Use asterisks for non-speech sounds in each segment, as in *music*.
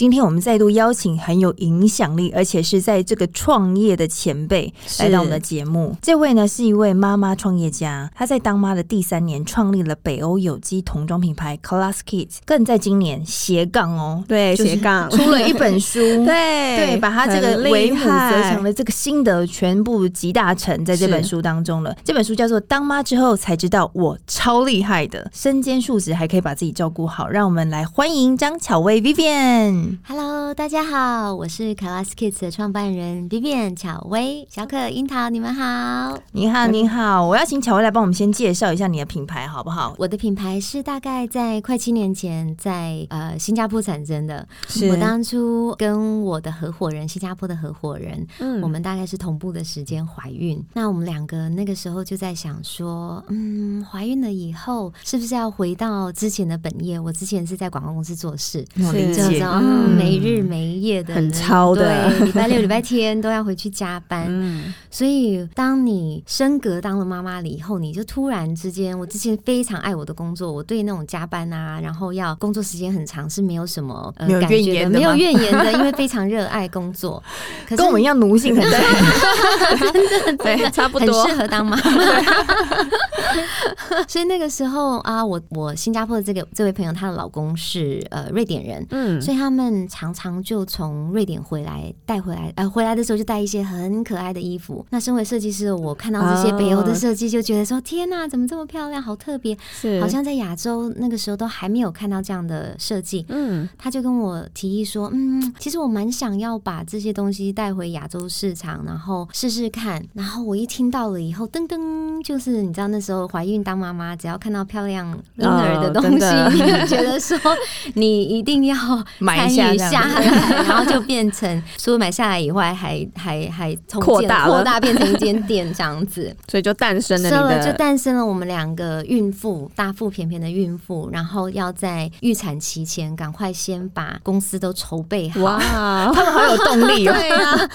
今天我们再度邀请很有影响力，而且是在这个创业的前辈来到我们的节目。这位呢是一位妈妈创业家，她在当妈的第三年创立了北欧有机童装品牌 Class Kids，更在今年斜杠哦，对，斜杠出了一本书，*laughs* 对对，把他这个为母则强的这个心得全部集大成在这本书当中了。这本书叫做《当妈之后才知道我超厉害的》，身兼数职还可以把自己照顾好。让我们来欢迎张巧薇 Vivian。Hello，大家好，我是 Class Kids 的创办人 Vivian 巧薇，小可樱桃，你们好，你好，你好，我要请巧薇来帮我们先介绍一下你的品牌，好不好？我的品牌是大概在快七年前在呃新加坡产生的，是。我当初跟我的合伙人，新加坡的合伙人，嗯，我们大概是同步的时间怀孕，那我们两个那个时候就在想说，嗯，怀孕了以后是不是要回到之前的本业？我之前是在广告公司做事，理解。嗯，没日没夜的，很超的，对，礼拜六、礼拜天都要回去加班。*laughs* 嗯，所以当你升格当了妈妈了以后，你就突然之间，我之前非常爱我的工作，我对那种加班啊，然后要工作时间很长是没有什么呃感觉的，没有怨言的，因为非常热爱工作，可是跟我们一样奴性很 *laughs* 的 *laughs* 对，差不多，很适合当妈妈。所以那个时候啊，我我新加坡的这个这位朋友，她的老公是呃瑞典人，嗯，所以他们常常就从瑞典回来带回来，呃，回来的时候就带一些很可爱的衣服。那身为设计师，我看到这些北欧的设计，就觉得说、哦、天哪，怎么这么漂亮，好特别，*laughs* 是好像在亚洲那个时候都还没有看到这样的设计。嗯，他就跟我提议说，嗯，其实我蛮想要把这些东西带回亚洲市场，然后试试看。然后我一听到了以后，噔噔，就是你知道那时候怀孕当妈妈，只要看到漂亮婴儿的东西，哦、你 *laughs* 就觉得说你一定要买一下，下。来，*laughs* 然后就变成除了买下来以外，还还还扩大扩大变成一间店这样子，*laughs* 所以就诞生了，了就诞生了我们两个孕妇，大腹便便的孕妇，然后要在预产期前赶快先把公司都筹备好，哇，*laughs* 他们好有动力哦，对啊，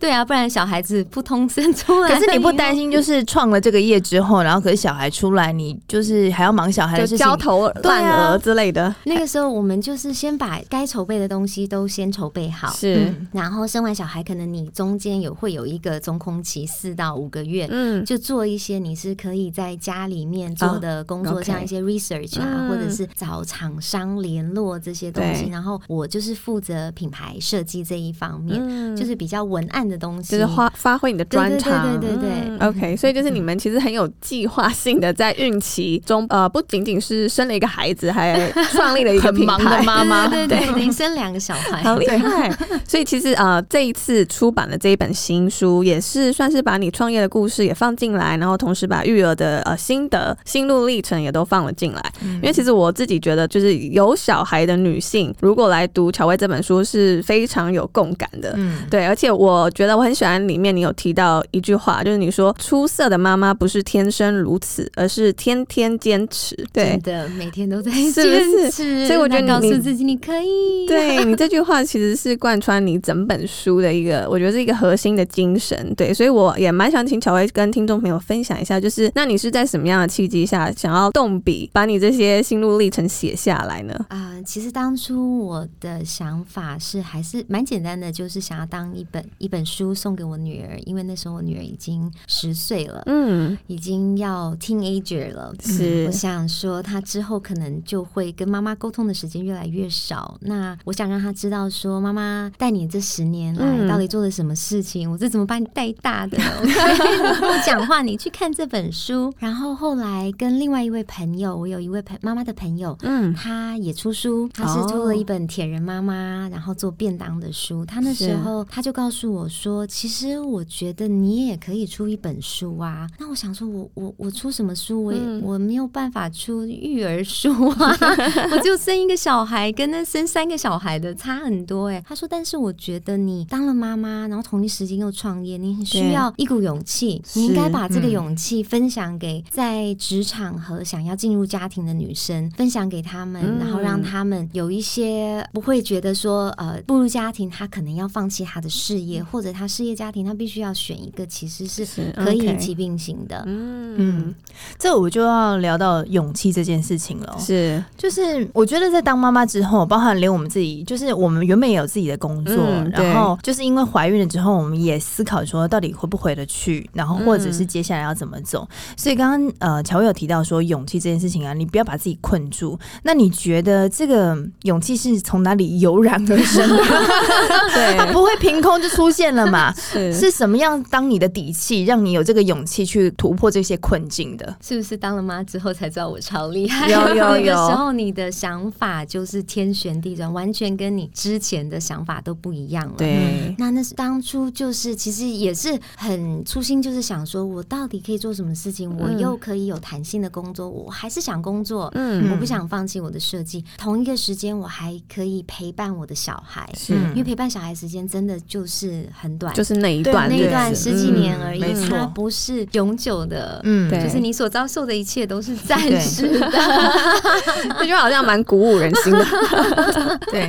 对啊，不然小孩子扑通生出来，可是你不担心就是创了这个业之后，然后可是小孩出来，你就是还要忙小孩的事情，焦头烂额之类的、啊。那个时候我们就是先把该筹备的东西都先筹备好，是、嗯，然后生完小孩，可能你中间有会有一个中空期四到五个月，嗯，就做一些你是可以在家里面做的工作，哦、像一些 research 啊，嗯、或者是找厂商联络这些东西。然后我就是负责品牌设计这一方面，嗯、就是比较文案的东西，就是发发挥你的专长，对对对对，对、嗯。OK，所以就是你们其实很有计划性的在孕期中，呃，不仅仅是生了一个孩子，还创立了一个品牌。妈妈，对对对，生两个小孩。好厉害！所以其实呃，这一次出版的这一本新书，也是算是把你创业的故事也放进来，然后同时把育儿的呃心得、心路历程也都放了进来。嗯。因为其实我自己觉得，就是有小孩的女性，如果来读乔薇这本书，是非常有共感的。嗯，对。而且我觉得我很喜欢里面你有提到一句话，就是你说出色的妈妈不是天生如此，而是天天坚持。对的，每天都在坚持。所以我觉得你告诉自己你可以。对你这句话其实是贯穿你整本书的一个，*laughs* 我觉得是一个核心的精神。对，所以我也蛮想请巧薇跟听众朋友分享一下，就是那你是在什么样的契机下想要动笔把你这些心路历程写下来呢？啊、呃，其实当初我的想法是还是蛮简单的，就是想要当一本一本书送给我女儿，因为那时候我女儿已经十岁了，嗯，已经要 teenager 了，是，我想说她之后可能就会跟妈妈沟通的时间越来越少，那我想让他知道说，妈妈带你这十年来到底做了什么事情，嗯、我是怎么把你带大的，跟 *laughs* 我讲话，你去看这本书。然后后来跟另外一位朋友，我有一位朋妈妈的朋友，嗯，他也出书，他是出了一本铁人妈妈，然后做便当的书。他那时候他就告诉我说，其实我觉得你也可以出一本书啊。那我想说我，我我我出什么书？我也、嗯、我没有办法出育儿书啊，*laughs* 我就生一个小孩，跟那生三三个小孩的差很多哎。他说，但是我觉得你当了妈妈，然后同一时间又创业，你很需要一股勇气，你应该把这个勇气分享给在职场和想要进入家庭的女生，分享给他们，然后让他们有一些不会觉得说，呃，步入家庭他可能要放弃他的事业，或者他事业家庭他必须要选一个其实是可以一起并行的。嗯。嗯，这我就要聊到勇气这件事情了。是，就是我觉得在当妈妈之后，包含连我们自己，就是我们原本也有自己的工作，嗯、然后就是因为怀孕了之后，我们也思考说到底回不回得去，然后或者是接下来要怎么走。嗯、所以刚刚呃，乔薇有提到说勇气这件事情啊，你不要把自己困住。那你觉得这个勇气是从哪里油然而生的？*laughs* 对，它不会凭空就出现了嘛？*laughs* 是是什么样当你的底气，让你有这个勇气去突破这些困境的？是不是当了妈之后才知道我超厉害？有有有，*laughs* 时候你的想法就是天旋地转，完全跟你之前的想法都不一样了。对，嗯、那那是当初就是其实也是很初心，就是想说我到底可以做什么事情，嗯、我又可以有弹性的工作，我还是想工作，嗯，我不想放弃我的设计。同一个时间，我还可以陪伴我的小孩，是因为陪伴小孩时间真的就是很短，就是那一段那一段十几年而已，嗯、它不是永久的，嗯，就是你所遭受的一切都是暂时的。*laughs* 这句话好像蛮鼓舞人心的。*laughs* *laughs* 对，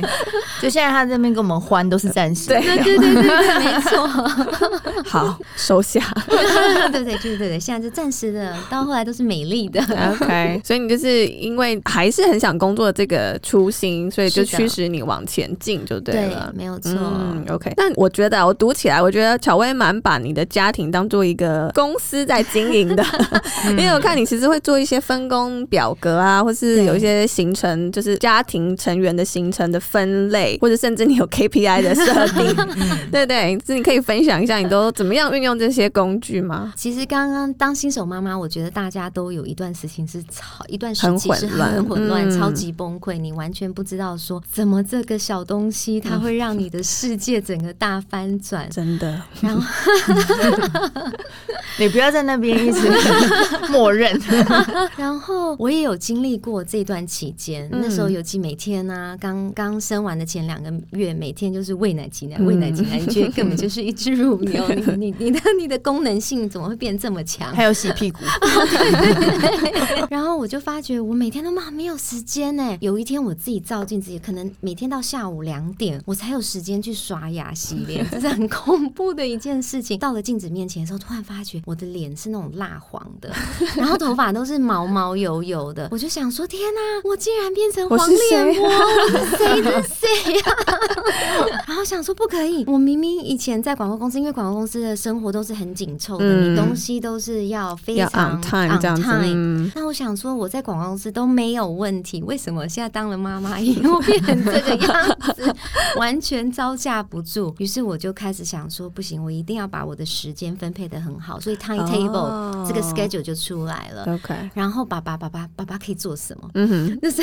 就现在他这边跟我们欢都是暂时的，对对对对对，没错。*laughs* 好，收下。*laughs* 对对对对对，现在就暂时的，到后来都是美丽的。OK，所以你就是因为还是很想工作的这个初心，所以就驱使你往前进就对了。对，没有错。嗯，OK。那我觉得我读起来，我觉得乔薇蛮把你的家庭当做一个公司在经营的，因为我看你其实会做一些分工表格啊，或是有一些行程，就是家庭成员的行程的分类，*laughs* 或者甚至你有 KPI 的设定，对 *laughs* 对，是你可以分享一下你都怎么样运用这些工具吗？其实刚刚当新手妈妈，我觉得大家都有一段时间是超一段时期是很混乱、超级崩溃，你完全不知道说怎么这个小东西它会让你的世界整个大翻转，真的。然后 *laughs* 你不要在那边一直默认。然后我也有经历过这段期间，那时候尤其每天呢、啊，刚刚生完的前两个月，每天就是喂奶、挤奶、喂奶、挤奶，你觉得根本就是一只乳牛，*laughs* 你你你的你的功能性怎么会变这么强？还有洗屁股。*laughs* 然后我就发觉，我每天都忙没有时间呢。有一天我自己照镜子，可能每天到下午两点，我才有时间去刷牙洗脸，这是很恐怖的一件事情。到了镜子面前的时候，突然发觉我的脸是那种蜡黄的，*laughs* 然后头发都是毛毛油油的，我就想说：天哪，我竟然变成黄脸婆！谁的谁呀？*laughs* 然后想说不可以，我明明以前在广告公司，因为广告公司的生活都是很紧凑的，你东西都是要非常 on time 这样子。那我想说，我在广告公司都没有问题，为什么现在当了妈妈以后变成这个样子，完全招架不住？于是我就开始想说，不行，我一定要把我的时间分配的很好，所以 timetable 这个 schedule 就出来了。OK，然后爸爸爸爸爸爸可以做什么？嗯哼，就是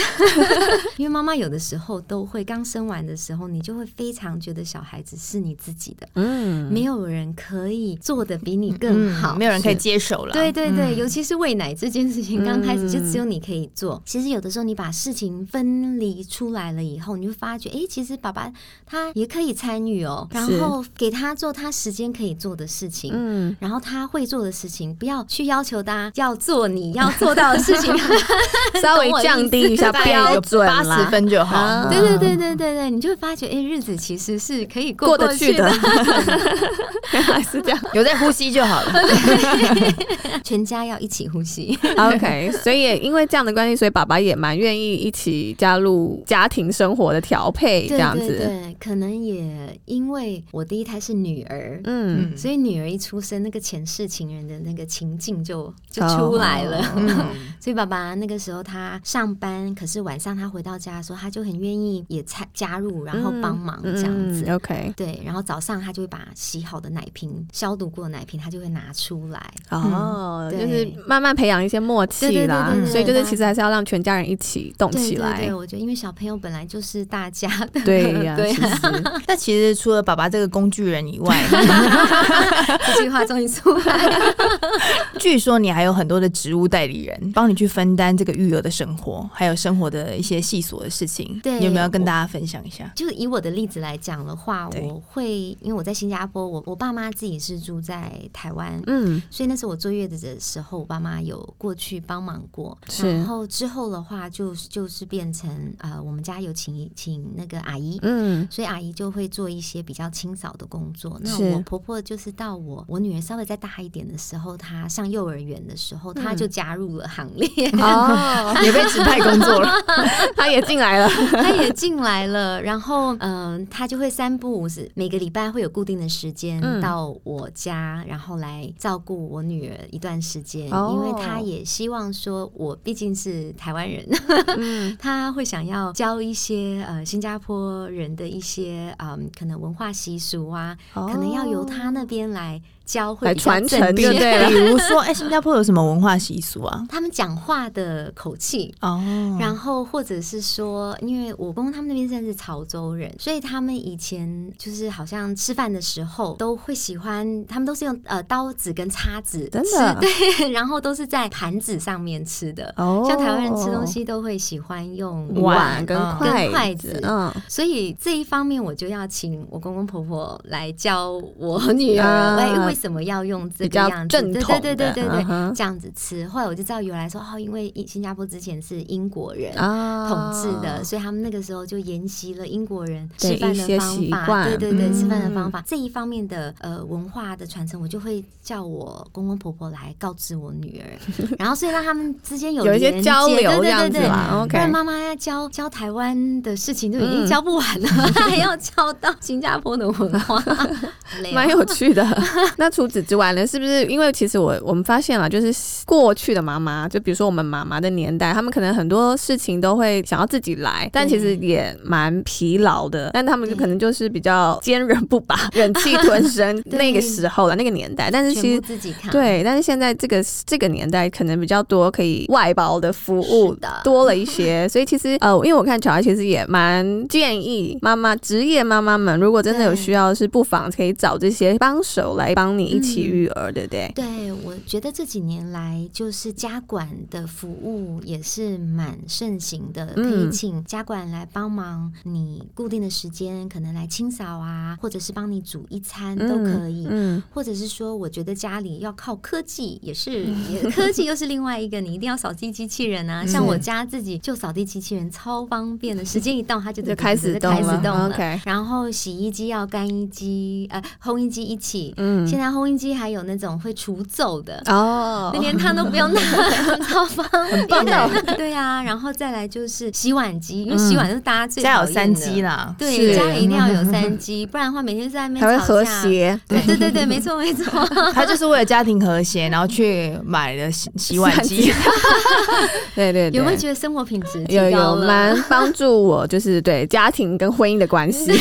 因为妈妈有的时候都会刚生完的时候，你就会非常觉得小孩子是你自己的，嗯，没有人可以做的比你更好，没有人可以接手了。对对对，尤其是喂奶这件事情，刚开始就只有你可以做。其实有的时候你把事情分离出来了以后，你会发觉，哎，其实爸爸他也可以参与哦，然后给他做他时间可以做的事情，嗯，然后他会做的事情，不要去要求他要做你要做到的事情，*laughs* 稍微 *laughs* 降低一下标准，八十分就好。对对对对对对，你就会发觉，哎，日子其实是可以过得去的，原来 *laughs* 是这样，有在呼吸就好了。*laughs* 全家要一起呼吸。OK，所以也因为这样的关系，所以爸爸也蛮愿意一起加入家庭生活的调配，这样子。对，可能也因为我第一胎是女儿，嗯，所以女儿一出生，那个前世情人的那个情境就就出来了。Oh, 嗯、*laughs* 所以爸爸那个时候他上班，可是晚上他回到家的时候，他就很愿意也参加入，然后帮忙这样子。嗯嗯、OK，对，然后早上他就会把洗好的奶瓶、消毒过的奶瓶，他就会拿出来。哦，嗯、就是慢慢培养一些默契啦。所以就是其实还是要让全家人一起动起来。对，我觉得因为小朋友本来就是大家的。*laughs* 对呀，对。那其实除了爸爸这个工具人以外 *laughs* *laughs* 这句话终于出来了。据说你还有很多的职务代理人，帮你去分担这个育儿的生活，还有生活的一些细琐的事情。对，有没有跟大家分享一下？就以我的例子来讲的话，我会因为我在新加坡，我我爸妈自己是住在台湾，嗯，所以那时候我坐月子的时候，我爸妈有过去帮忙过。然后之后的话，就就是变成呃，我们家有请请那个阿姨，嗯，所以阿姨就会做一些比较清扫的工作。那我婆婆就是到我我女儿稍微再大一点的时候，她上幼儿园的时候，她就加入了行列，哦，*laughs* 也被指派工作了，*laughs* 她也进来了，她也进来了。然后嗯，他就会三不五时，每个礼拜会有固定的时间到我家，然后来照顾我女儿一段时间，因为他也希望说，我毕竟是台湾人，*laughs* 他会想要教一些呃新加坡人的一些嗯可能文化习俗啊，可能要由他那边来。教会传承，对不对？比如说，哎，新加坡有什么文化习俗啊？他们讲话的口气。哦，然后或者是说，因为我公公他们那边现在是潮州人，所以他们以前就是好像吃饭的时候都会喜欢，他们都是用呃刀子跟叉子吃，对，然后都是在盘子上面吃的。哦，像台湾人吃东西都会喜欢用碗跟筷筷子，嗯，所以这一方面我就要请我公公婆婆来教我女儿，哎，为什么要用这个样子？对对对对对，这样子吃。后来我就知道，原来说哦，因为新加坡之前是英国人统治的，所以他们那个时候就沿袭了英国人吃饭的方法。对对对，吃饭的方法这一方面的呃文化的传承，我就会叫我公公婆婆来告知我女儿，*laughs* 然后所以让他们之间有有一些交流这样子嘛。不然妈妈要教教台湾的事情就已经教不完了，*laughs* 还要教到新加坡的文化，*laughs* 蛮有趣的。那除此之外呢？是不是因为其实我我们发现了，就是过去的妈妈，就比如说我们妈妈的年代，他们可能很多事情都会想要自己来，但其实也蛮疲劳的。但他们就可能就是比较坚韧不拔、*laughs* 忍气吞声 *laughs* 那个时候了那个年代。但是其实自己看对，但是现在这个这个年代可能比较多可以外包的服务的多了一些，所以其实呃，因为我看乔安其实也蛮建议妈妈职业妈妈们，如果真的有需要，是不妨可以找这些帮手来帮你一起育儿，对不对？对，我觉得这几年来，就是家管的服务也是蛮盛行的，可以请家管来帮忙，你固定的时间可能来清扫啊，或者是帮你煮一餐都可以。嗯，或者是说，我觉得家里要靠科技，也是 *laughs* 也科技又是另外一个，你一定要扫地机器人啊。像我家自己就扫地机器人超方便的，时间一到它就 *laughs* 就开始动了。OK，然后洗衣机要干衣机呃烘衣机一起。嗯，现在烘衣机还有那种会除皱的哦，连汤都不用 *laughs* 拿，超方便，很棒的。对啊，然后再来就是洗碗机，因为洗碗是大家最家有三机啦，对，家里一定要有三 *laughs* 机，不然的话每天在外面还会和谐。对对对对，没错没错，*laughs* 他就是为了家庭和谐，然后去买了洗洗碗机。对对，有没有觉得生活品质有有蛮帮助我？就是对家庭跟婚姻的关系。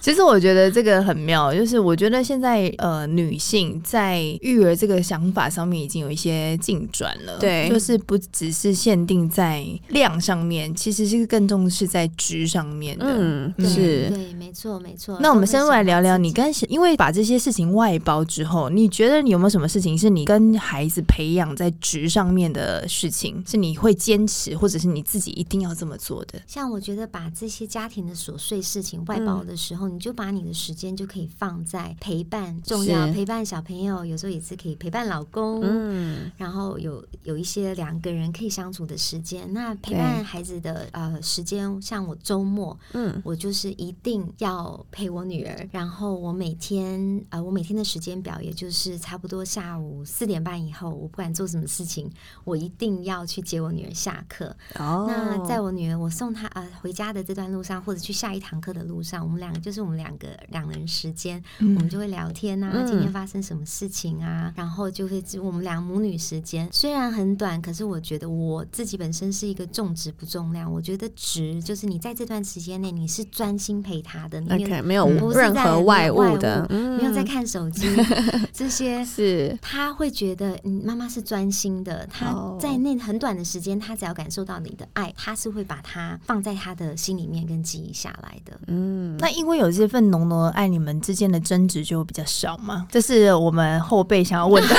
其实我觉得这个很妙，就是我觉得现在呃女性在育儿这个想法上面已经有一些进转了，对，就是不只是限定在量上面，其实是更重视在值上面的，嗯，是，对，没错，没错。那我们先来聊聊你跟，因为把这些事情外包之后，你觉得你有没有什么事情是你跟孩子培养在值上面的事情，是你会坚持，或者是你自己一定要这么做的？像我觉得把这些家庭的琐碎事情外包的时候，嗯、你就把你的时间就可以放在陪伴，重要陪伴小朋友，有时候也是可以陪伴老公，嗯，然后有有一些两个人可以相处的时间。那陪伴孩子的呃时间，像我周末，嗯，我就是一定要陪我女儿。然后我每天呃，我每天的时间表，也就是差不多下午四点半以后，我不管做什么事情，我一定要去接我女儿下课。哦，那在我女儿我送她呃回家的这段路上，或者去下一堂课的路上，我们两个就是我们两个两人时间，嗯、我们就会聊天啊，今天发生什么事情啊，然后就会我们俩母女时间虽然很短，可是我觉得我自己本身是一个重质不重量。我觉得值就是你在这段时间内你是专心陪他的，你没有、okay, 没有任何外物的，没有在看手机，嗯、*laughs* 这些是他会觉得嗯妈妈是专心的。他在那很短的时间，他只要感受到你的爱，他是会把它放在他的心里面跟记忆下来的。嗯，那因为有这份浓浓的爱，你们之间的争执就比较少。少吗？这是我们后辈想要问的。*laughs*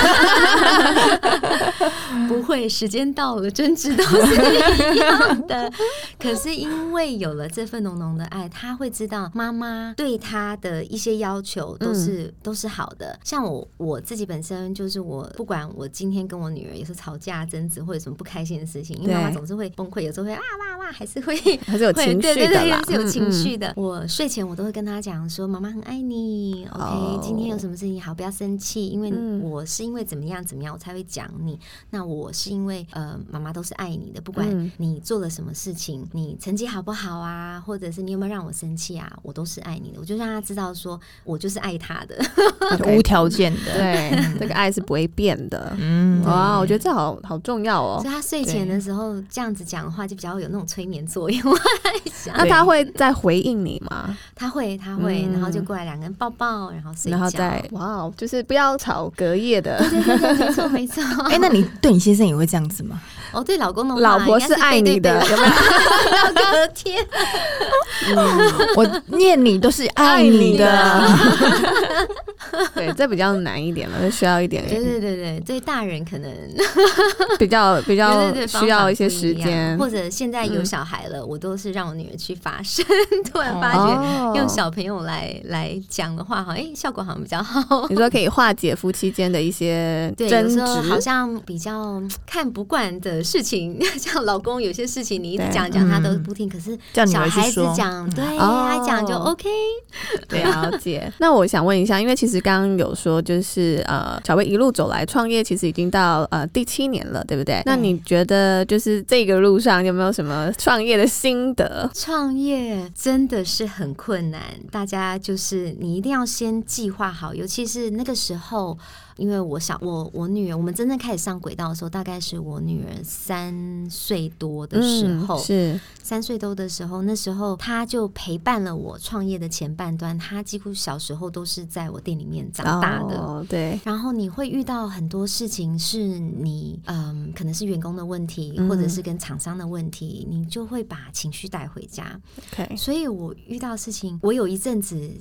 不会，时间到了，争执都是一样的。可是因为有了这份浓浓的爱，他会知道妈妈对他的一些要求都是、嗯、都是好的。像我我自己本身就是我，不管我今天跟我女儿也是吵架争执或者什么不开心的事情，因为妈妈总是会崩溃，有时候会啊哇哇，还是会 *laughs* 还是有情绪的，对对对，还是有情绪的。嗯嗯，我睡前我都会跟他讲说，妈妈很爱你，OK，、哦、今天有什么事情好，不要生气，因为我是因为怎么样怎么样，我才会讲你。那我是因为呃，妈妈都是爱你的，不管你做了什么事情，嗯、你成绩好不好啊，或者是你有没有让我生气啊，我都是爱你的。我就让他知道说，我就是爱他的，*laughs* 无条件的，对，*laughs* 这个爱是不会变的。嗯，哇，我觉得这好好重要哦。所以他睡前的时候这样子讲的话，就比较有那种催眠作用。那他会再回应你吗？他会，他会，然后就过来两个人抱抱，然后睡觉。哇，就是不要吵隔夜的。对对对，没错没错。*laughs* 哎，那你对你先生也会这样子吗？哦，对老公的，老婆是爱你的，有没有？我的天，我念你都是爱你的。*laughs* 对，这比较难一点了，就需要一点。对对对对，对大人可能比较 *laughs* 比较需要一些时间，或者现在有小孩了，我都是让我女儿去发声。突然发觉用小朋友来来讲的话，好像哎效果好像比较好。你说可以化解夫妻间的一些 *laughs* 争执，好像比较看不惯的事情，*laughs* 像老公有些事情你一直讲讲他都不听，可是小孩子讲，对他讲就 OK。*laughs* 了解。那我想问一下，因为其实刚刚有说，就是呃，小薇一路走来创业，其实已经到呃第七年了，对不对？那你觉得就是这个路上有没有什么创业的心得？创业真的是很困难，大家就是你一定要先计划好，尤其是那个时候。因为我想，我我女儿，我们真正开始上轨道的时候，大概是我女儿三岁多的时候，嗯、是三岁多的时候，那时候她就陪伴了我创业的前半段。她几乎小时候都是在我店里面长大的，哦、对。然后你会遇到很多事情，是你嗯，可能是员工的问题，或者是跟厂商的问题，嗯、你就会把情绪带回家。Okay. 所以我遇到事情，我有一阵子。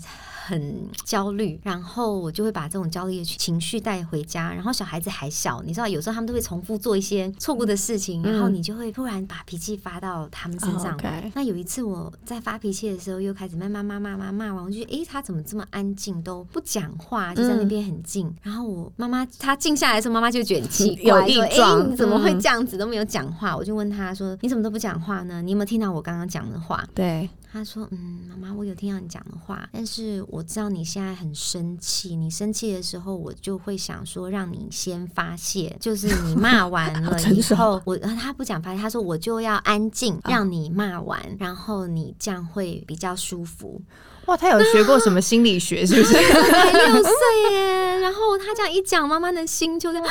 很焦虑，然后我就会把这种焦虑的情绪带回家。然后小孩子还小，你知道，有时候他们都会重复做一些错误的事情，然后你就会突然把脾气发到他们身上。Oh. 那有一次我在发脾气的时候，又开始慢慢骂骂骂骂完，我就觉得，诶，他怎么这么安静，都不讲话，就在那边很静。然后我妈妈她静下来的时候，妈妈就觉得很奇怪，说，哎，你怎么会这样子都没有讲话？我就问他说，你怎么都不讲话呢？你有没有听到我刚刚讲的话？对。他说：“嗯，妈妈，我有听到你讲的话，但是我知道你现在很生气。你生气的时候，我就会想说，让你先发泄，就是你骂 *laughs* 完了以后，我他不讲发泄，他说我就要安静，让你骂完，然后你这样会比较舒服。哇，他有学过什么心理学？是不是？才 *laughs* 六岁耶。然后他这样一讲，妈妈的心就这样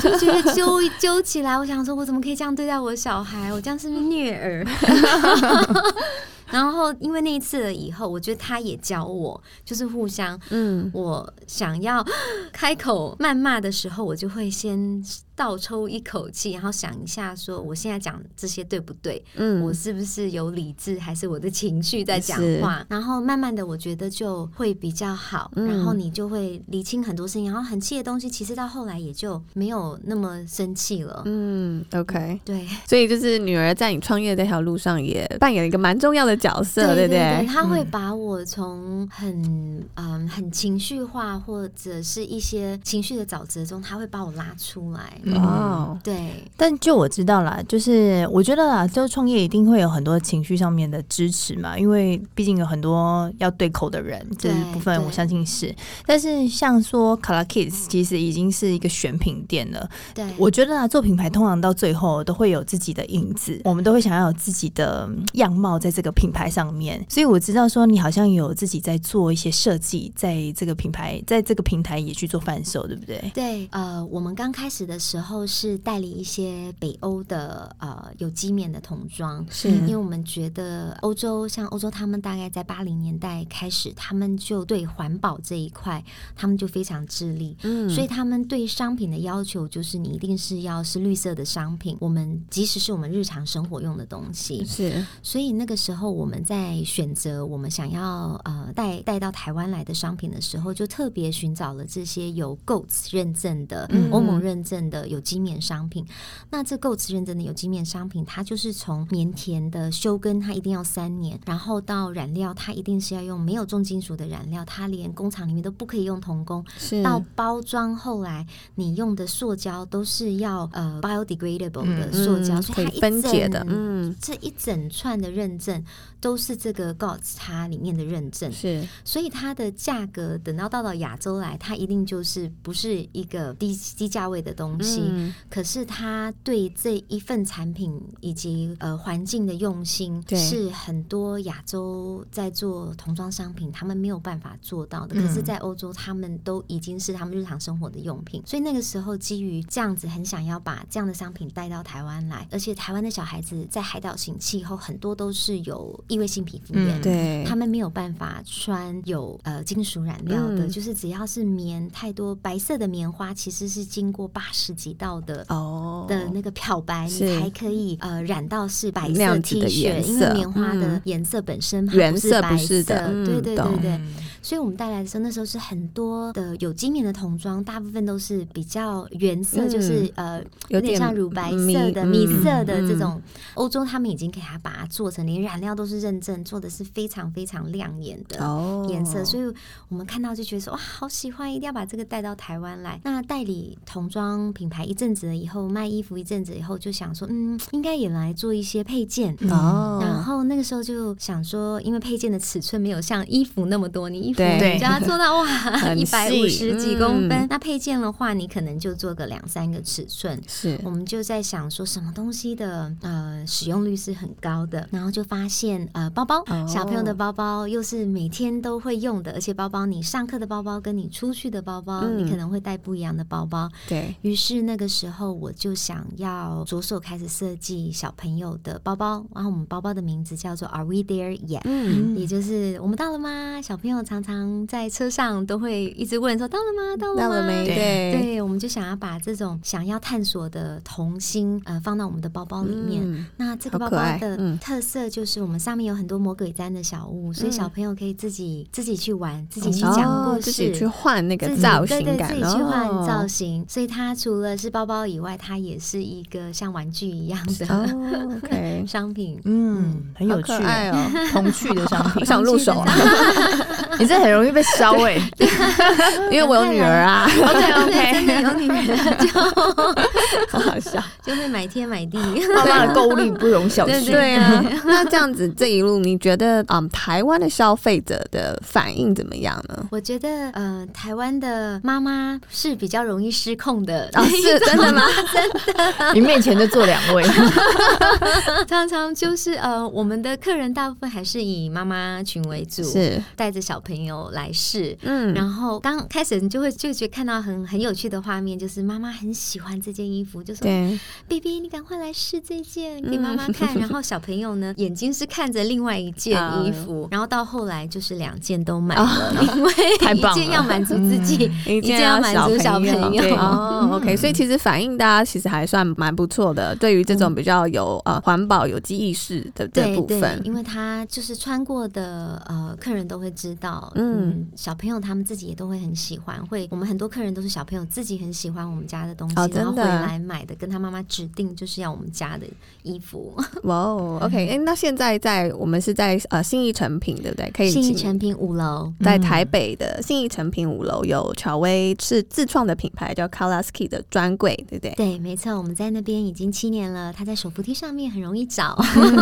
就觉得揪一揪起来。我想说，我怎么可以这样对待我的小孩？我这样是不是虐儿？” *laughs* 然后，因为那一次了以后，我觉得他也教我，就是互相。嗯，我想要 *gasps* 开口谩骂的时候，我就会先。倒抽一口气，然后想一下，说我现在讲这些对不对？嗯，我是不是有理智，还是我的情绪在讲话？然后慢慢的，我觉得就会比较好。嗯、然后你就会理清很多事情，然后很气的东西，其实到后来也就没有那么生气了。嗯，OK，对。所以就是女儿在你创业这条路上也扮演了一个蛮重要的角色，对不对，对？对，她会把我从很嗯很情绪化或者是一些情绪的沼泽中，她会把我拉出来。哦，嗯、对，但就我知道啦，就是我觉得啦，就创业一定会有很多情绪上面的支持嘛，因为毕竟有很多要对口的人，这一部分我相信是。但是像说 KalaKids 其实已经是一个选品店了，对，我觉得啊，做品牌通常到最后都会有自己的影子，我们都会想要有自己的样貌在这个品牌上面。所以我知道说你好像有自己在做一些设计，在这个品牌，在这个平台也去做贩售，对不对？对，呃，我们刚开始的时时候是代理一些北欧的呃有机棉的童装，是。因为我们觉得欧洲像欧洲，他们大概在八零年代开始，他们就对环保这一块，他们就非常致力，嗯，所以他们对商品的要求就是你一定是要是绿色的商品，我们即使是我们日常生活用的东西，是，所以那个时候我们在选择我们想要呃带带到台湾来的商品的时候，就特别寻找了这些有 GOATS 认证的欧盟认证的有机棉商品。嗯、那这 GOTS 认证的有机棉商品，它就是从棉田的休耕，它一定要三年，然后到染料，它一定是要用没有重金属的染料，它连工厂里面都不可以用童工。是。到包装后来你用的塑胶都是要呃 biodegradable 的塑胶，嗯、所以它一分解的，嗯，这一整串的认证都是这个 GOTS 它里面的认证，是，所以它的价格等到到到亚洲来，它一定就是不是一个低低价位的东西，嗯、可是他对这一份产品以及呃环境的用心，是很多亚洲在做童装商品他们没有办法做到的，可是，在欧洲他们都已经是他们日常生活的用品，所以那个时候基于这样子，很想要把这样的商品带到台湾来，而且台湾的小孩子在海岛型气候很多都是有异位性皮肤炎，对，他们没有办法穿有呃金属染料的，就是只要是棉太多白色的棉花，其实是经过八十几道的哦。的那个漂白，你才可以呃染到是白色 T 恤，因为棉花的颜色本身原色不是的，对对对对。所以我们带来的时候，那时候是很多的有机棉的童装，大部分都是比较原色，就是呃有点像乳白色的、米色的这种。欧洲他们已经给它把它做成，连染料都是认证，做的是非常非常亮眼的颜色。所以我们看到就觉得说哇，好喜欢，一定要把这个带到台湾来。那代理童装品牌一阵子了以后，卖衣服一阵子以后，就想说嗯，应该也来做一些配件。哦。然后那个时候就想说，因为配件的尺寸没有像衣服那么多，你衣服对，只要做到哇 *laughs* 一百五十几公分，嗯、那配件的话，你可能就做个两三个尺寸。是，我们就在想说什么东西的呃使用率是很高的，然后就发现呃包包，哦、小朋友的包包又是每天都会用的，而且包包你上课的包包跟你出去的包包，嗯、你可能会带不一样的包包。对，于是那个时候我就想要着手开始设计小朋友的包包，然后我们包包的名字叫做 Are We There Yet？嗯，也就是我们到了吗？小朋友常常。在车上都会一直问说，到了吗？到了吗？到了没？对，对，我们就想要把这种想要探索的童心呃放到我们的包包里面。嗯、那这个包包的特色就是我们上面有很多魔鬼毡的小物，嗯、所以小朋友可以自己自己去玩，自己去讲故事，自己去换那个造型感，对对，自己去换造型。哦、所以它除了是包包以外，它也是一个像玩具一样的、哦 *laughs* okay、商品。嗯，很有趣哦，童趣的商品，*laughs* 我想入手啊。*laughs* 你这很容易被烧哎，*laughs* 因为我有女儿啊。OK OK，真的有女儿就 *laughs* 好好笑，就会买天买地。妈妈的购物力不容小觑。对啊，那这样子这一路，你觉得嗯，台湾的消费者的反应怎么样呢？我觉得呃，台湾的妈妈是比较容易失控的。啊，是 *laughs* 真的吗？真的。你面前就坐两位，常常就是呃，我们的客人大部分还是以妈妈群为主，是带着小朋友来试，嗯，然后刚开始你就会就觉得看到很很有趣的画面，就是妈妈很喜欢这件衣服，就说对。：“baby，你赶快来试这件给妈妈看。*laughs* ”然后小朋友呢，眼睛是看着另外一件衣服，然后到后来就是两件都买了，*laughs* 因为一件要满足自己，*laughs* 一件要满足小朋友。哦，OK，所以其实反应大家其实还算蛮不错的，对于这种比较有呃环保有机意识的这部分，因为他就是穿过的呃客人都会知道，嗯，小朋友他们自己也都会很喜欢，会我们很多客人都是小朋友自己很喜欢我们家的东西，然后回来买的，跟他妈妈指定就是要我们家的衣服。*laughs* 哇哦，OK，哎，那现在在我们是在呃信义成品对不对？可以信义成品五楼，在台北的信义成品五楼有乔威是自创的品牌叫 Kalaski 的专柜，对不对？对，没错，我们在那边已经七年了，他在手扶梯上面很容易找，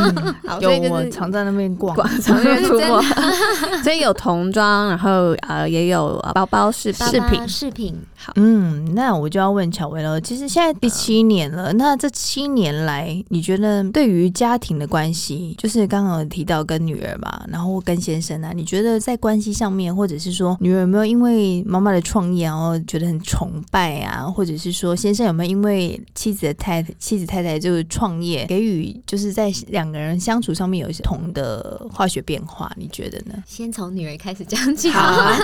*laughs* 有我常在那边逛，常在出没，*laughs* 所以有同。装，然后呃也有包包饰饰品饰品。好，嗯，那我就要问巧薇了。其实现在第七年了，那这七年来，你觉得对于家庭的关系，就是刚刚有提到跟女儿嘛，然后跟先生啊，你觉得在关系上面，或者是说女儿有没有因为妈妈的创业然后觉得很崇拜啊，或者是说先生有没有因为妻子的太太妻子太太就是创业给予就是在两个人相处上面有一些同的化学变化，你觉得呢？先从女儿开始讲起。好啊，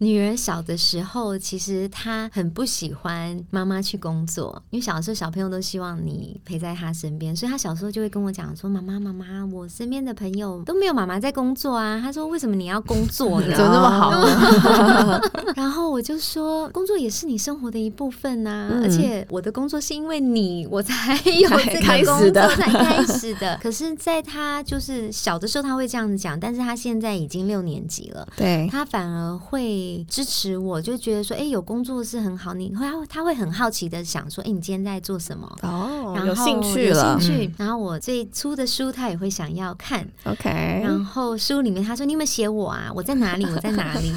女儿小的时候，其实她很不喜欢妈妈去工作，因为小时候小朋友都希望你陪在她身边，所以她小时候就会跟我讲说：“妈妈，妈妈，我身边的朋友都没有妈妈在工作啊。”她说：“为什么你要工作呢？怎么那么好？”然后我就说：“工作也是你生活的一部分呐、啊，嗯、而且我的工作是因为你，我才有这个工作 *laughs* 才开始的。可是，在她就是小的时候，她会这样子讲，但是她现在已经六年级了。”对，他反而会支持我，就觉得说，哎、欸，有工作是很好。你会，他会很好奇的想说，哎、欸，你今天在做什么？哦，然后有兴趣兴趣。然后我最初的书，他也会想要看。OK。然后书里面他说，你有没有写我啊？我在哪里？我在哪里？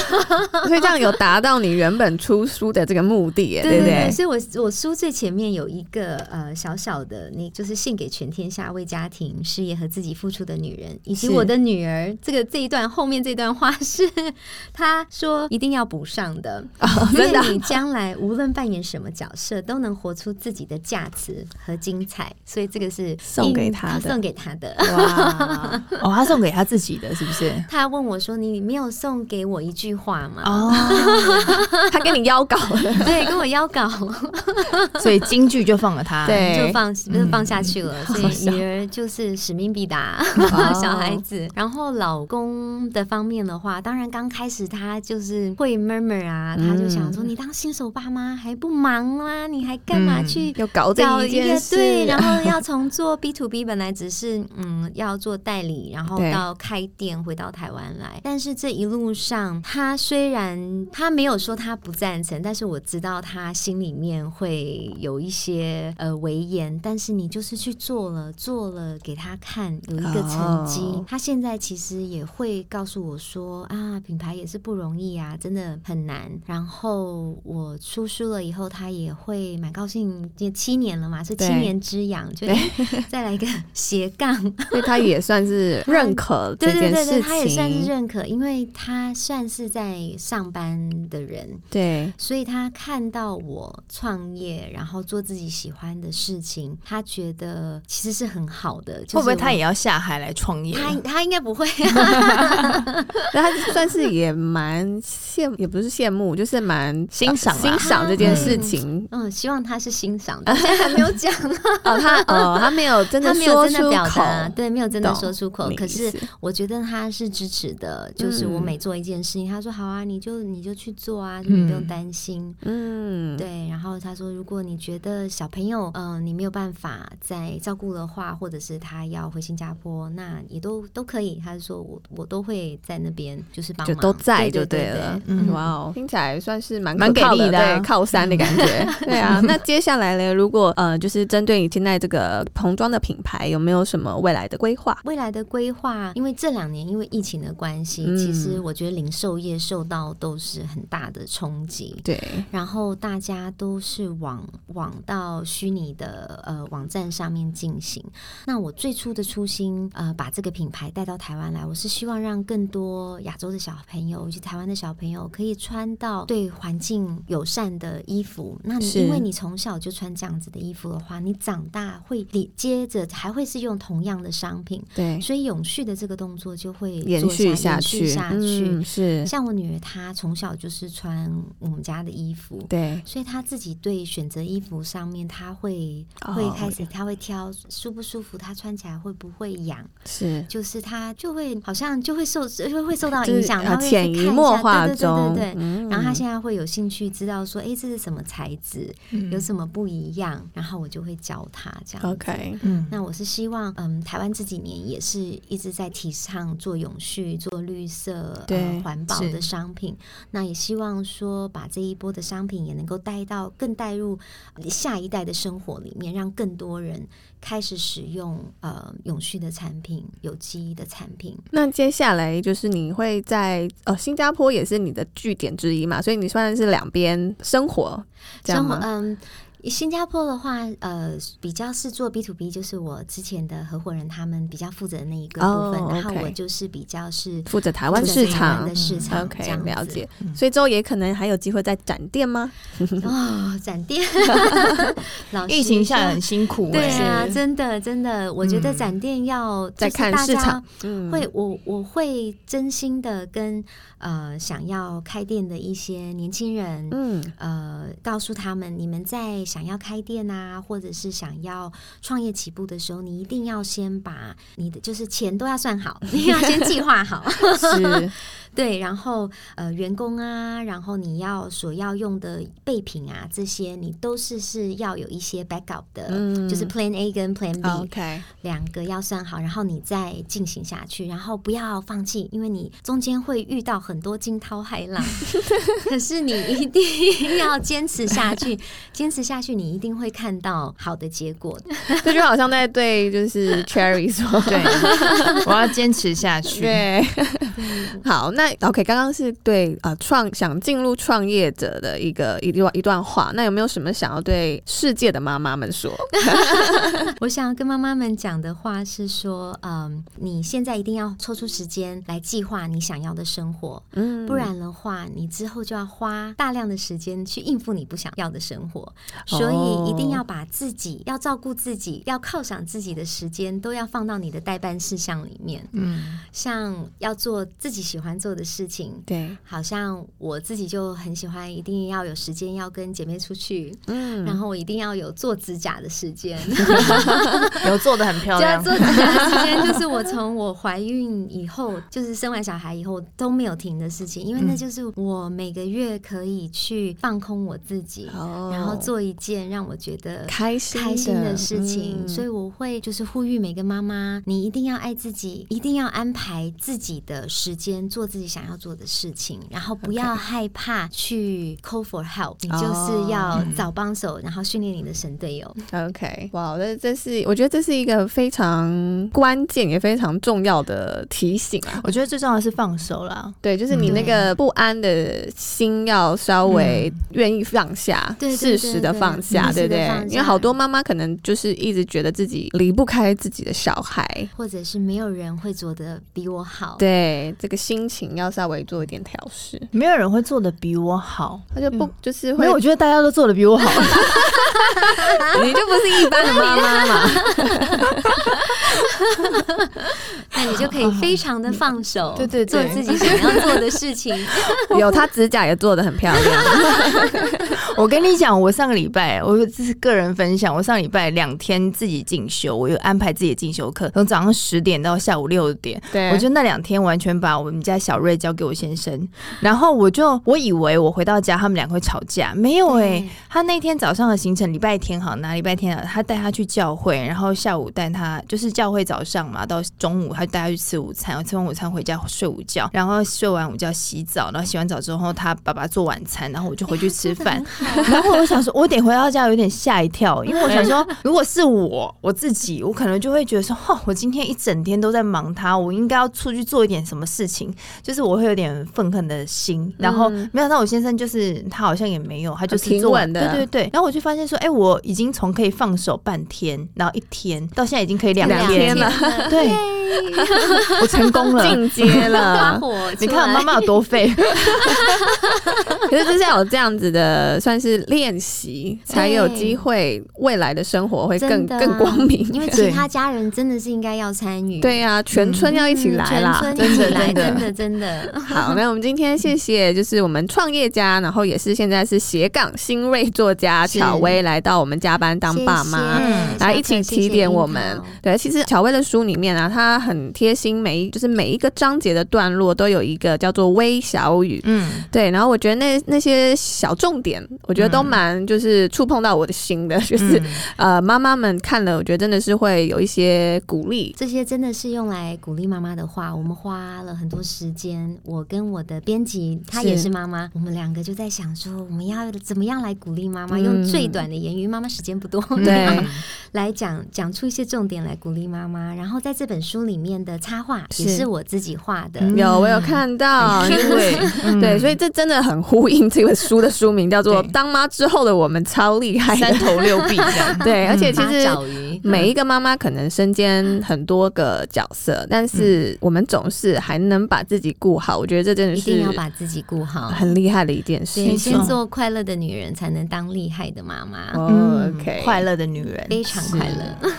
*laughs* 所以这样有达到你原本出书的这个目的，对不对，对？所以我我书最前面有一个呃小小的，你就是献给全天下为家庭事业和自己付出的女人，以及我的女儿。这个这一段后面这段。话是 *laughs* 他说一定要补上的，因为你将来无论扮演什么角色，都能活出自己的价值和精彩。所以这个是送给他的，送给他的。哇，哦，他送给他自己的是不是？*laughs* 他问我说：“你没有送给我一句话吗？”哦，*laughs* 他跟你邀稿了，对，跟我邀稿，所以京剧就放了他，对，就放就放下去了。所以女儿就是使命必达，小孩子，然后老公的方面。的话，当然刚开始他就是会 murmur 啊，他就想说：“你当新手爸妈还不忙啊？你还干嘛去 *laughs* 要搞这一件事？对，然后要从做 *laughs* B to B 本来只是嗯要做代理，然后到开店回到台湾来。但是这一路上，他虽然他没有说他不赞成，但是我知道他心里面会有一些呃为言。但是你就是去做了，做了给他看，有一个成绩。他现在其实也会告诉我说。啊，品牌也是不容易啊，真的很难。然后我出书了以后，他也会蛮高兴，就七年了嘛，是七年之痒，就再来一个 *laughs* 斜杠，所以他也算是认可这件事情。对对对，他也算是认可，因为他算是在上班的人，对，所以他看到我创业，然后做自己喜欢的事情，他觉得其实是很好的。就是、会不会他也要下海来创业？他他应该不会。*laughs* *laughs* 他算是也蛮羡，也不是羡慕，就是蛮欣赏欣赏这件事情。嗯，希望他是欣赏的，*laughs* 现在还没有讲哦，他哦，他没有真的说出口，对，没有真的说出口。可是我觉得他是支持的，就是我每做一件事情，他说好啊，你就你就去做啊，你不用担心。嗯，对。然后他说，如果你觉得小朋友嗯你没有办法再照顾的话，或者是他要回新加坡，那也都都可以。他说我我都会在那。边就是帮忙，就都在就对了。*laughs* 哇哦，听起来算是蛮蛮给力的，对，靠山的感觉。*laughs* 对啊，那接下来呢？如果呃，就是针对你现在这个童装的品牌，有没有什么未来的规划？未来的规划，因为这两年因为疫情的关系，嗯、其实我觉得零售业受到都是很大的冲击。对，然后大家都是往往到虚拟的呃网站上面进行。那我最初的初心，呃，把这个品牌带到台湾来，我是希望让更多。亚洲的小朋友以及台湾的小朋友可以穿到对环境友善的衣服。那你因为你从小就穿这样子的衣服的话，你长大会接着还会是用同样的商品，对，所以永续的这个动作就会延续下去。下去、嗯、是。像我女儿，她从小就是穿我们家的衣服，对，所以她自己对选择衣服上面，她会会开始，她会挑舒不舒服，她穿起来会不会痒，是，就是她就会好像就会受就会。受到影响，他会潜移默化中，对对对对对。然后他现在会有兴趣知道说，哎，这是什么材质，有什么不一样，然后我就会教他这样。OK，嗯，那我是希望，嗯，台湾这几年也是一直在提倡做永续、做绿色、对环保的商品。那也希望说，把这一波的商品也能够带到更带入下一代的生活里面，让更多人。开始使用呃永续的产品、有机的产品。那接下来来就是你会在呃新加坡也是你的据点之一嘛，所以你算是两边生活，这样吗？嗯。新加坡的话，呃，比较是做 B to B，就是我之前的合伙人他们比较负责的那一个部分，oh. 然后我就是比较是负责台湾市场的市场。OK，了解。所以之后也可能还有机会再展店吗？哦，展店，*laughs* 疫情下很辛苦，对啊，真的真的，我觉得展店要再看市场，会我我会真心的跟呃想要开店的一些年轻人，嗯，呃，告诉他们你们在。想要开店啊，或者是想要创业起步的时候，你一定要先把你的就是钱都要算好，*laughs* 你要先计划好。*laughs* 是。对，然后呃，员工啊，然后你要所要用的备品啊，这些你都是是要有一些 backup 的，嗯，就是 Plan A 跟 Plan B，OK，两个要算好，然后你再进行下去，然后不要放弃，因为你中间会遇到很多惊涛骇浪，*laughs* 可是你一定 *laughs* 要坚持下去，坚持下去，你一定会看到好的结果的。*laughs* 这就好像在对就是 Cherry 说，对，我要坚持下去，对，好。那 OK，刚刚是对啊，创想进入创业者的一个一段一段话。那有没有什么想要对世界的妈妈们说？*laughs* 我想要跟妈妈们讲的话是说，嗯，你现在一定要抽出时间来计划你想要的生活，嗯，不然的话，你之后就要花大量的时间去应付你不想要的生活。所以一定要把自己要照顾自己、要犒赏自己的时间都要放到你的代办事项里面。嗯，像要做自己喜欢做。做的事情，对，好像我自己就很喜欢，一定要有时间要跟姐妹出去，嗯，然后我一定要有做指甲的时间 *laughs* *laughs* 有做的很漂亮。做指甲的时间就是我从我怀孕以后，就是生完小孩以后都没有停的事情，因为那就是我每个月可以去放空我自己，哦，然后做一件让我觉得开心开心的事情。所以我会就是呼吁每个妈妈，你一定要爱自己，一定要安排自己的时间做自己。自己想要做的事情，然后不要害怕去 call for help，、okay. 你就是要找帮手，oh. 然后训练你的神队友。OK，哇，这这是我觉得这是一个非常关键也非常重要的提醒啊！我觉得最重要的是放手啦，对，就是你那个不安的心要稍微愿意放下，适、嗯、时的放下，对不对，对？因为好多妈妈可能就是一直觉得自己离不开自己的小孩，或者是没有人会做的比我好，对这个心情。你要稍微做一点调试，没有人会做的比我好，他就不、嗯、就是会。没有，我觉得大家都做的比我好，*laughs* 你就不是一般的妈妈嘛。*laughs* 那你就可以非常的放手，*laughs* 对对对，做自己想要做的事情。有，他指甲也做的很漂亮。我跟你讲，我上个礼拜，我这是个人分享，我上礼拜两天自己进修，我有安排自己的进修课，从早上十点到下午六点。对，我就那两天完全把我们家小瑞交给我先生，然后我就我以为我回到家他们俩会吵架，没有哎、欸，他那天早上的行程，礼拜天好，哪礼拜天啊？他带他去教会，然后下午带他就是教会早上嘛，到中午他带他去吃午餐，吃完午餐回家睡午觉，然后睡完午觉洗澡，然后洗完澡之后他爸爸做晚餐，然后我就回去吃饭。欸 *laughs* 然后我想说，我得回到家有点吓一跳，因为我想说，如果是我我自己，我可能就会觉得说，哦，我今天一整天都在忙他，我应该要出去做一点什么事情，就是我会有点愤恨的心。然后没想到我先生就是他好像也没有，他就是挺稳的，对对对。然后我就发现说，哎，我已经从可以放手半天，然后一天到现在已经可以两天，天了，对，我成功了，*laughs* 进阶了。*laughs* 你看我妈妈有多废，*laughs* 可是就是要有这样子的。算是练习，才有机会未来的生活会更更光明。因为其他家人真的是应该要参与。对呀、啊，全村要一起来啦！嗯、真的，真的，真的，真的。好，那我们今天谢谢，就是我们创业家，然后也是现在是斜杠新锐作家乔薇来到我们加班当爸妈，来一起提点我们。对，其实乔薇的书里面啊，她很贴心，每一就是每一个章节的段落都有一个叫做微小语。嗯，对。然后我觉得那那些小重点。我觉得都蛮就是触碰到我的心的，*laughs* 嗯、就是呃妈妈们看了，我觉得真的是会有一些鼓励。这些真的是用来鼓励妈妈的话，我们花了很多时间。我跟我的编辑，她也是妈妈，我们两个就在想说，我们要怎么样来鼓励妈妈，用最短的言语，妈妈时间不多，对，*laughs* 来讲讲出一些重点来鼓励妈妈。然后在这本书里里面的插画也是我自己画的。有，我有看到，*laughs* 因为对，所以这真的很呼应这本书的书名，叫做《当妈之后的我们超厉害》，三头六臂这样。*laughs* 对，而且其实每一个妈妈可能身兼很多个角色，但是我们总是还能把自己顾好。我觉得这真的是一定要把自己顾好，很厉害的一件事。先做快乐的女人，才能当厉害的妈妈。OK，快乐的女人非常快乐。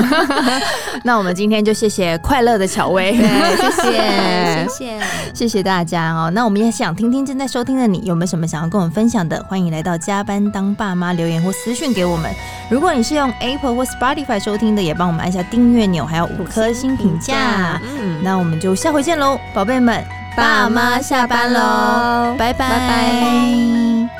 *laughs* 那我们今天就谢谢快乐的巧薇，谢谢，*laughs* 谢谢，谢谢大家哦。那我们也想听听正在收听的你有没有什么想要跟我们分享的？欢迎来到加班当爸妈留言或私讯给我们。如果你是用 Apple 或 Spotify 收听的，也帮我们按下订阅钮，还有五颗星评价。嗯，那我们就下回见喽，宝贝们，爸妈下班喽，拜拜。拜拜。